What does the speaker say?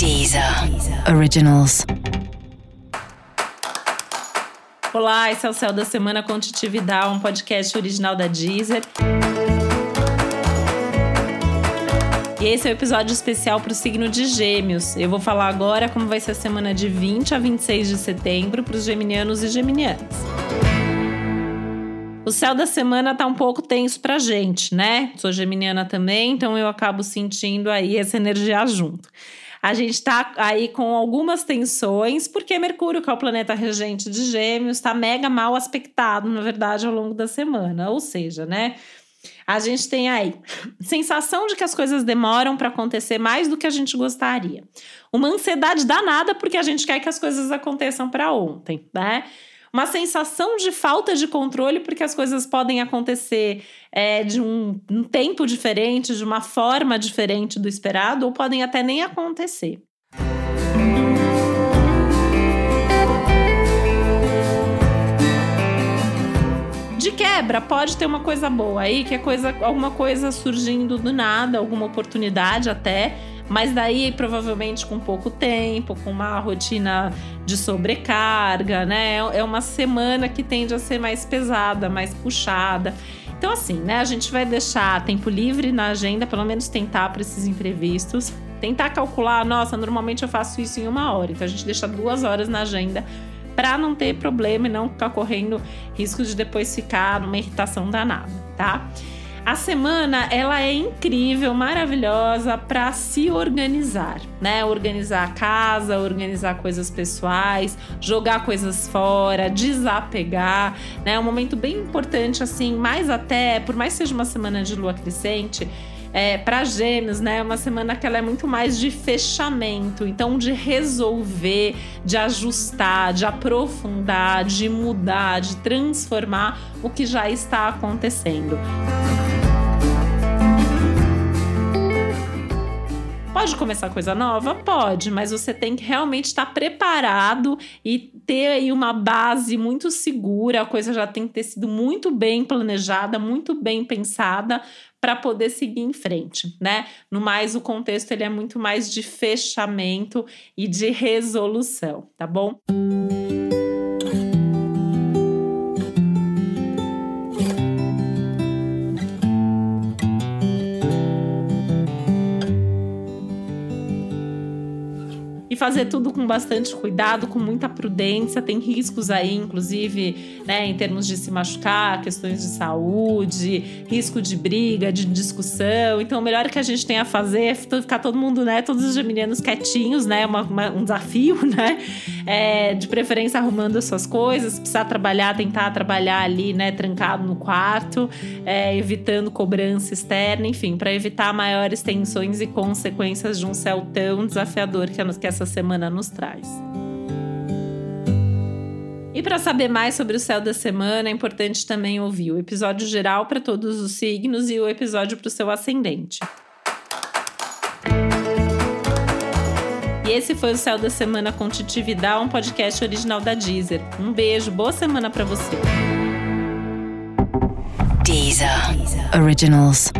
Deezer Originals. Olá, esse é o Céu da Semana com Titividade, um podcast original da Deezer. E esse é o um episódio especial para o signo de Gêmeos. Eu vou falar agora como vai ser a semana de 20 a 26 de setembro para os geminianos e geminianas. O céu da semana tá um pouco tenso pra gente, né? Sou geminiana também, então eu acabo sentindo aí essa energia junto. A gente tá aí com algumas tensões, porque Mercúrio, que é o planeta regente de Gêmeos, está mega mal aspectado, na verdade, ao longo da semana. Ou seja, né? A gente tem aí sensação de que as coisas demoram para acontecer mais do que a gente gostaria. Uma ansiedade danada porque a gente quer que as coisas aconteçam para ontem, né? Uma sensação de falta de controle, porque as coisas podem acontecer é, de um, um tempo diferente, de uma forma diferente do esperado, ou podem até nem acontecer. De quebra, pode ter uma coisa boa aí, que é coisa, alguma coisa surgindo do nada, alguma oportunidade até mas daí, provavelmente, com pouco tempo, com uma rotina de sobrecarga, né? É uma semana que tende a ser mais pesada, mais puxada. Então, assim, né? A gente vai deixar tempo livre na agenda, pelo menos tentar para esses imprevistos. Tentar calcular, nossa, normalmente eu faço isso em uma hora. Então, a gente deixa duas horas na agenda para não ter problema e não ficar correndo risco de depois ficar numa irritação danada, tá? A semana ela é incrível, maravilhosa para se organizar, né? Organizar a casa, organizar coisas pessoais, jogar coisas fora, desapegar, né? É um momento bem importante assim, mais até, por mais que seja uma semana de lua crescente, é, para gêmeos, né? É uma semana que ela é muito mais de fechamento, então de resolver, de ajustar, de aprofundar, de mudar, de transformar o que já está acontecendo. Pode começar coisa nova? Pode, mas você tem que realmente estar preparado e ter aí uma base muito segura. A coisa já tem que ter sido muito bem planejada, muito bem pensada para poder seguir em frente, né? No mais, o contexto ele é muito mais de fechamento e de resolução, tá bom? Música fazer tudo com bastante cuidado, com muita prudência. Tem riscos aí, inclusive, né, em termos de se machucar, questões de saúde, risco de briga, de discussão. Então, o melhor que a gente tem a fazer é ficar todo mundo, né, todos os geminianos quietinhos, né, uma, uma, um desafio, né, é, de preferência arrumando as suas coisas. Precisar trabalhar, tentar trabalhar ali, né, trancado no quarto, é, evitando cobrança externa, enfim, para evitar maiores tensões e consequências de um céu tão desafiador que, que essa semana nos traz. E para saber mais sobre o céu da semana, é importante também ouvir o episódio geral para todos os signos e o episódio para o seu ascendente. E esse foi o Céu da Semana com Titi Vidal, um podcast original da Deezer. Um beijo, boa semana para você. Deezer. Deezer. Originals.